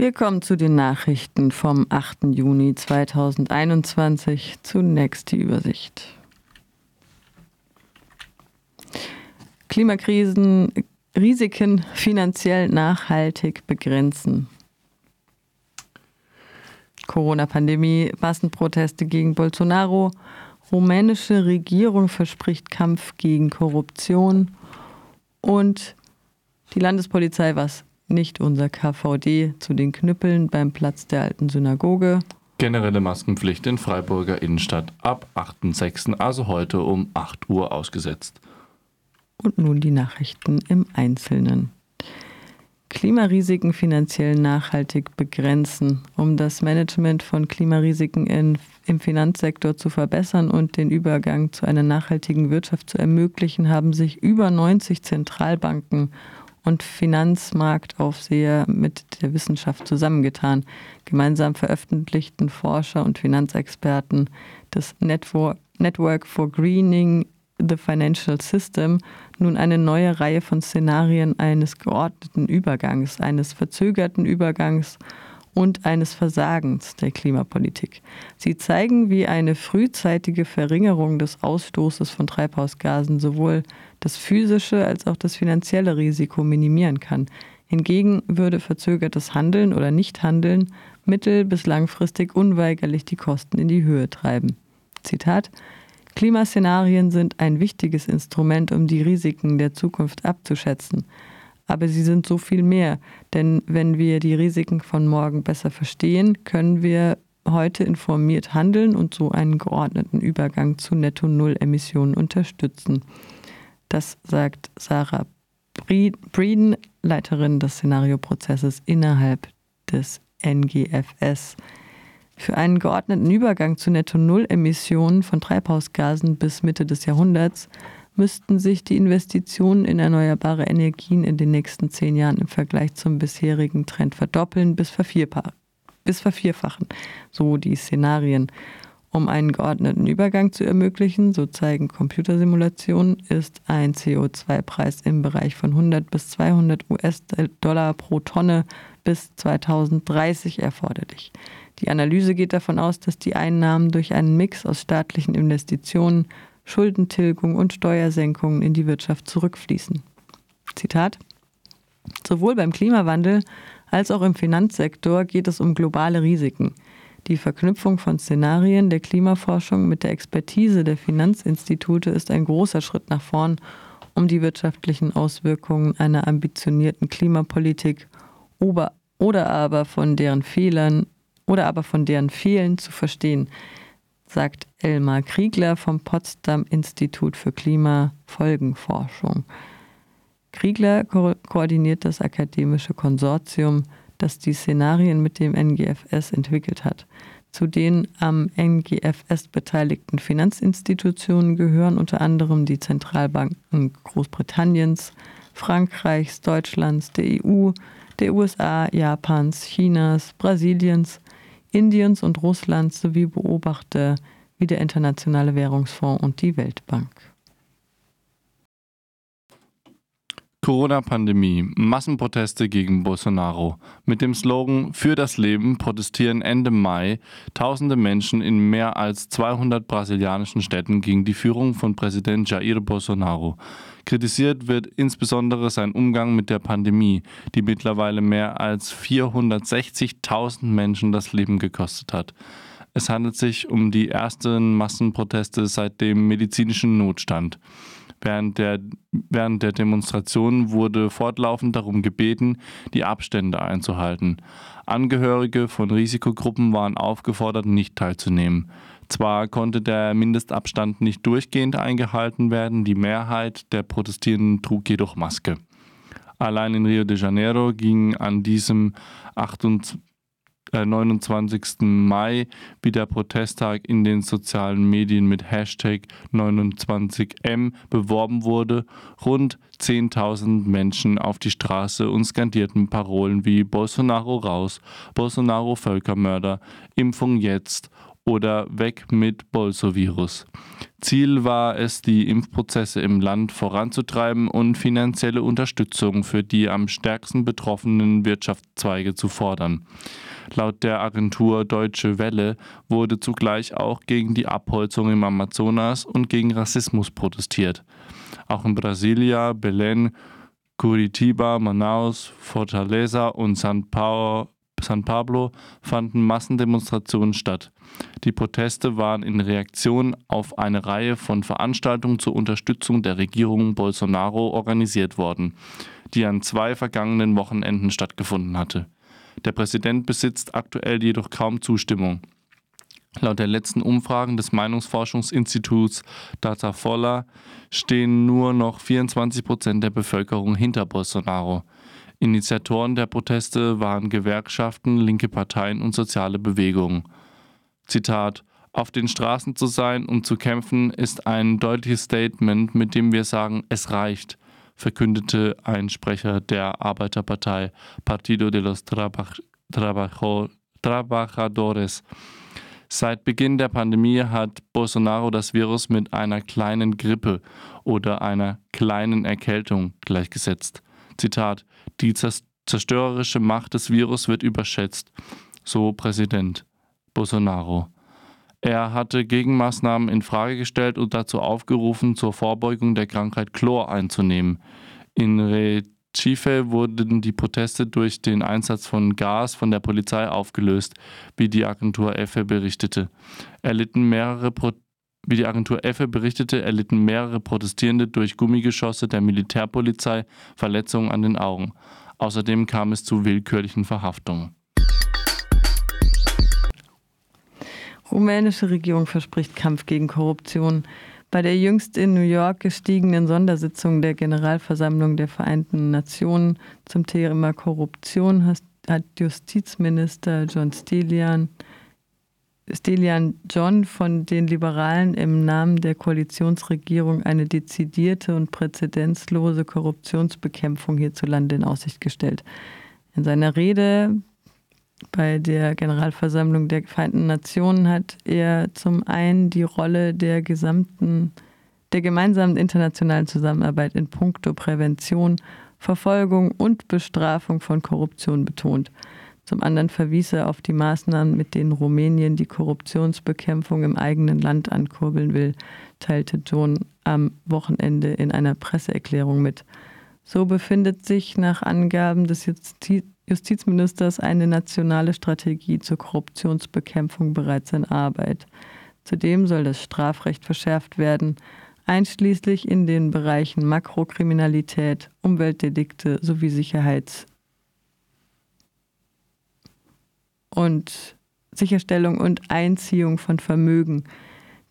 Wir kommen zu den Nachrichten vom 8. Juni 2021. Zunächst die Übersicht. Klimakrisen, Risiken finanziell nachhaltig begrenzen. Corona-Pandemie, Massenproteste gegen Bolsonaro, rumänische Regierung verspricht Kampf gegen Korruption und die Landespolizei, was nicht unser KVD, zu den Knüppeln beim Platz der alten Synagoge. Generelle Maskenpflicht in Freiburger Innenstadt ab 8.6., also heute um 8 Uhr ausgesetzt. Und nun die Nachrichten im Einzelnen. Klimarisiken finanziell nachhaltig begrenzen, um das Management von Klimarisiken in, im Finanzsektor zu verbessern und den Übergang zu einer nachhaltigen Wirtschaft zu ermöglichen, haben sich über 90 Zentralbanken und Finanzmarktaufseher mit der Wissenschaft zusammengetan. Gemeinsam veröffentlichten Forscher und Finanzexperten Network, Network for Greening the Financial System nun eine neue Reihe von Szenarien eines geordneten Übergangs, eines verzögerten Übergangs und eines Versagens der Klimapolitik. Sie zeigen, wie eine frühzeitige Verringerung des Ausstoßes von Treibhausgasen sowohl das physische als auch das finanzielle Risiko minimieren kann. Hingegen würde verzögertes Handeln oder Nichthandeln mittel- bis langfristig unweigerlich die Kosten in die Höhe treiben. Zitat Klimaszenarien sind ein wichtiges Instrument, um die Risiken der Zukunft abzuschätzen. Aber sie sind so viel mehr, denn wenn wir die Risiken von morgen besser verstehen, können wir heute informiert handeln und so einen geordneten Übergang zu Netto-Null-Emissionen unterstützen. Das sagt Sarah Breeden, Leiterin des Szenarioprozesses innerhalb des NGFS. Für einen geordneten Übergang zu Netto-Null-Emissionen von Treibhausgasen bis Mitte des Jahrhunderts müssten sich die Investitionen in erneuerbare Energien in den nächsten zehn Jahren im Vergleich zum bisherigen Trend verdoppeln bis, bis vervierfachen, so die Szenarien. Um einen geordneten Übergang zu ermöglichen, so zeigen Computersimulationen, ist ein CO2-Preis im Bereich von 100 bis 200 US-Dollar pro Tonne bis 2030 erforderlich. Die Analyse geht davon aus, dass die Einnahmen durch einen Mix aus staatlichen Investitionen, Schuldentilgung und Steuersenkungen in die Wirtschaft zurückfließen. Zitat Sowohl beim Klimawandel als auch im Finanzsektor geht es um globale Risiken. Die Verknüpfung von Szenarien der Klimaforschung mit der Expertise der Finanzinstitute ist ein großer Schritt nach vorn, um die wirtschaftlichen Auswirkungen einer ambitionierten Klimapolitik oder aber von deren Fehlern oder aber von deren Fehlen zu verstehen, sagt Elmar Kriegler vom Potsdam Institut für Klimafolgenforschung. Kriegler ko koordiniert das akademische Konsortium, das die Szenarien mit dem NGFS entwickelt hat. Zu den am NGFS beteiligten Finanzinstitutionen gehören unter anderem die Zentralbanken Großbritanniens, Frankreichs, Deutschlands, der EU, der USA, Japans, Chinas, Brasiliens, Indiens und Russlands sowie Beobachter wie der Internationale Währungsfonds und die Weltbank. Corona-Pandemie, Massenproteste gegen Bolsonaro. Mit dem Slogan Für das Leben protestieren Ende Mai tausende Menschen in mehr als 200 brasilianischen Städten gegen die Führung von Präsident Jair Bolsonaro. Kritisiert wird insbesondere sein Umgang mit der Pandemie, die mittlerweile mehr als 460.000 Menschen das Leben gekostet hat. Es handelt sich um die ersten Massenproteste seit dem medizinischen Notstand. Während der, während der Demonstration wurde fortlaufend darum gebeten, die Abstände einzuhalten. Angehörige von Risikogruppen waren aufgefordert, nicht teilzunehmen. Zwar konnte der Mindestabstand nicht durchgehend eingehalten werden, die Mehrheit der Protestierenden trug jedoch Maske. Allein in Rio de Janeiro ging an diesem 28, 29. Äh, Mai, wie der Protesttag in den sozialen Medien mit Hashtag 29M beworben wurde, rund 10.000 Menschen auf die Straße und skandierten Parolen wie Bolsonaro raus, Bolsonaro Völkermörder, Impfung jetzt oder Weg mit Bolsovirus. Ziel war es, die Impfprozesse im Land voranzutreiben und finanzielle Unterstützung für die am stärksten betroffenen Wirtschaftszweige zu fordern. Laut der Agentur Deutsche Welle wurde zugleich auch gegen die Abholzung im Amazonas und gegen Rassismus protestiert. Auch in Brasilia, Belém, Curitiba, Manaus, Fortaleza und San, Paulo, San Pablo fanden Massendemonstrationen statt. Die Proteste waren in Reaktion auf eine Reihe von Veranstaltungen zur Unterstützung der Regierung Bolsonaro organisiert worden, die an zwei vergangenen Wochenenden stattgefunden hatte. Der Präsident besitzt aktuell jedoch kaum Zustimmung. Laut der letzten Umfragen des Meinungsforschungsinstituts Datafolla stehen nur noch 24 Prozent der Bevölkerung hinter Bolsonaro. Initiatoren der Proteste waren Gewerkschaften, linke Parteien und soziale Bewegungen. Zitat Auf den Straßen zu sein und zu kämpfen ist ein deutliches Statement, mit dem wir sagen, es reicht, verkündete ein Sprecher der Arbeiterpartei Partido de los Trabaj Trabajo Trabajadores. Seit Beginn der Pandemie hat Bolsonaro das Virus mit einer kleinen Grippe oder einer kleinen Erkältung gleichgesetzt. Zitat, die zerstörerische Macht des Virus wird überschätzt, so Präsident Bolsonaro. Er hatte Gegenmaßnahmen in Frage gestellt und dazu aufgerufen, zur Vorbeugung der Krankheit Chlor einzunehmen. In Recife wurden die Proteste durch den Einsatz von Gas von der Polizei aufgelöst, wie die Agentur EFE berichtete. Erlitten mehrere Pro wie die Agentur EFE berichtete, erlitten mehrere Protestierende durch Gummigeschosse der Militärpolizei Verletzungen an den Augen. Außerdem kam es zu willkürlichen Verhaftungen. Rumänische Regierung verspricht Kampf gegen Korruption. Bei der jüngst in New York gestiegenen Sondersitzung der Generalversammlung der Vereinten Nationen zum Thema Korruption hat Justizminister John Stilian Stelian John von den Liberalen im Namen der Koalitionsregierung eine dezidierte und präzedenzlose Korruptionsbekämpfung hierzulande in Aussicht gestellt. In seiner Rede bei der Generalversammlung der Vereinten Nationen hat er zum einen die Rolle der gesamten der gemeinsamen internationalen Zusammenarbeit in puncto Prävention, Verfolgung und Bestrafung von Korruption betont. Zum anderen verwies er auf die Maßnahmen, mit denen Rumänien die Korruptionsbekämpfung im eigenen Land ankurbeln will, teilte John am Wochenende in einer Presseerklärung mit. So befindet sich nach Angaben des Justizministers eine nationale Strategie zur Korruptionsbekämpfung bereits in Arbeit. Zudem soll das Strafrecht verschärft werden, einschließlich in den Bereichen Makrokriminalität, Umweltdelikte sowie Sicherheits- und Sicherstellung und Einziehung von Vermögen.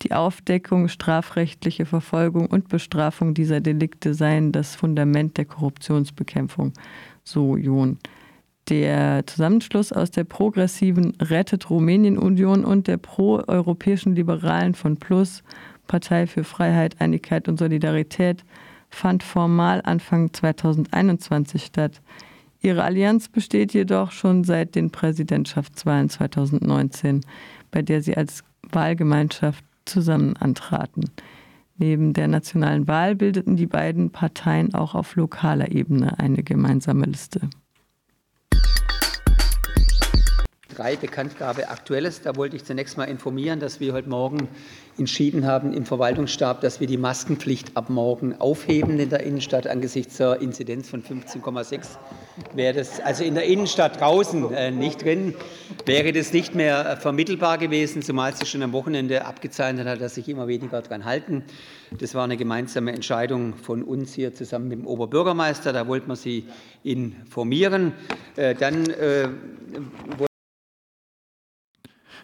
Die Aufdeckung, strafrechtliche Verfolgung und Bestrafung dieser Delikte seien das Fundament der Korruptionsbekämpfung, so John. Der Zusammenschluss aus der progressiven Rettet Rumänien Union und der pro-europäischen Liberalen von Plus, Partei für Freiheit, Einigkeit und Solidarität, fand formal Anfang 2021 statt. Ihre Allianz besteht jedoch schon seit den Präsidentschaftswahlen 2019, bei der sie als Wahlgemeinschaft zusammen antraten. Neben der nationalen Wahl bildeten die beiden Parteien auch auf lokaler Ebene eine gemeinsame Liste. Drei Bekanntgabe Aktuelles. Da wollte ich zunächst mal informieren, dass wir heute Morgen entschieden haben im Verwaltungsstab, dass wir die Maskenpflicht ab morgen aufheben in der Innenstadt angesichts der Inzidenz von 15,6. Wäre das also in der Innenstadt draußen äh, nicht drin, wäre das nicht mehr vermittelbar gewesen, zumal sich schon am Wochenende abgezeichnet hat, dass sich immer weniger daran halten. Das war eine gemeinsame Entscheidung von uns hier zusammen mit dem Oberbürgermeister. Da wollten wir Sie informieren. Äh, dann äh,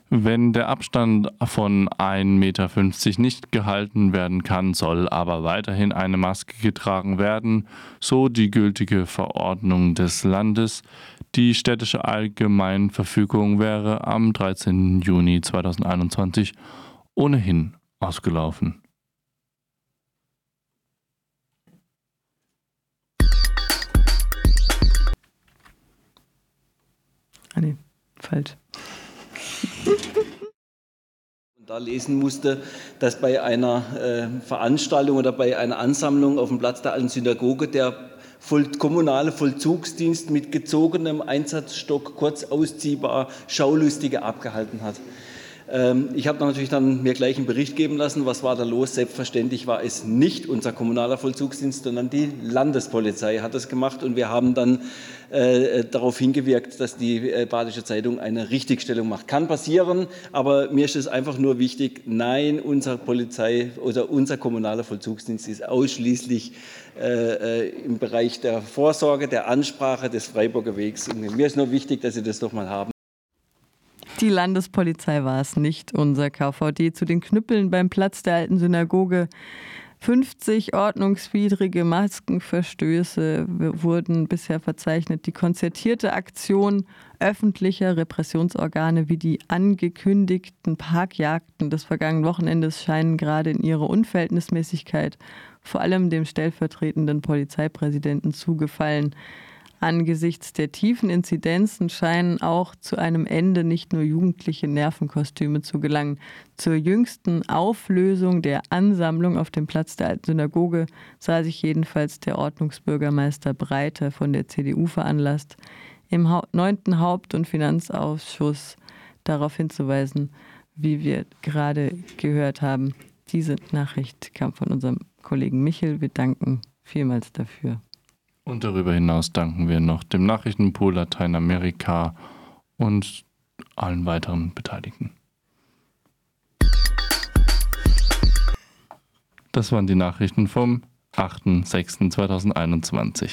wenn der Abstand von 1,50 Meter nicht gehalten werden kann, soll aber weiterhin eine Maske getragen werden, so die gültige Verordnung des Landes. Die städtische Allgemeinverfügung wäre am 13. Juni 2021 ohnehin ausgelaufen. Ah nee, falsch. Da lesen musste, dass bei einer äh, Veranstaltung oder bei einer Ansammlung auf dem Platz der alten Synagoge der voll, kommunale Vollzugsdienst mit gezogenem Einsatzstock kurz ausziehbar Schaulustige abgehalten hat. Ähm, ich habe natürlich dann mir gleich einen Bericht geben lassen, was war da los. Selbstverständlich war es nicht unser kommunaler Vollzugsdienst, sondern die Landespolizei hat das gemacht und wir haben dann äh, darauf hingewirkt, dass die äh, Badische Zeitung eine Richtigstellung macht. Kann passieren, aber mir ist es einfach nur wichtig, nein, unser Polizei oder unser kommunaler Vollzugsdienst ist ausschließlich äh, im Bereich der Vorsorge, der Ansprache des Freiburger Wegs. Und mir ist nur wichtig, dass Sie das doch mal haben. Die Landespolizei war es nicht, unser KVD zu den Knüppeln beim Platz der alten Synagoge. 50 ordnungswidrige Maskenverstöße wurden bisher verzeichnet. Die konzertierte Aktion öffentlicher Repressionsorgane wie die angekündigten Parkjagden des vergangenen Wochenendes scheinen gerade in ihrer Unverhältnismäßigkeit vor allem dem stellvertretenden Polizeipräsidenten zugefallen. Angesichts der tiefen Inzidenzen scheinen auch zu einem Ende nicht nur jugendliche Nervenkostüme zu gelangen. Zur jüngsten Auflösung der Ansammlung auf dem Platz der alten Synagoge sah sich jedenfalls der Ordnungsbürgermeister Breiter von der CDU veranlasst, im neunten Haupt- und Finanzausschuss darauf hinzuweisen, wie wir gerade gehört haben. Diese Nachricht kam von unserem Kollegen Michel. Wir danken vielmals dafür. Und darüber hinaus danken wir noch dem Nachrichtenpool Lateinamerika und allen weiteren Beteiligten. Das waren die Nachrichten vom 8.6.2021.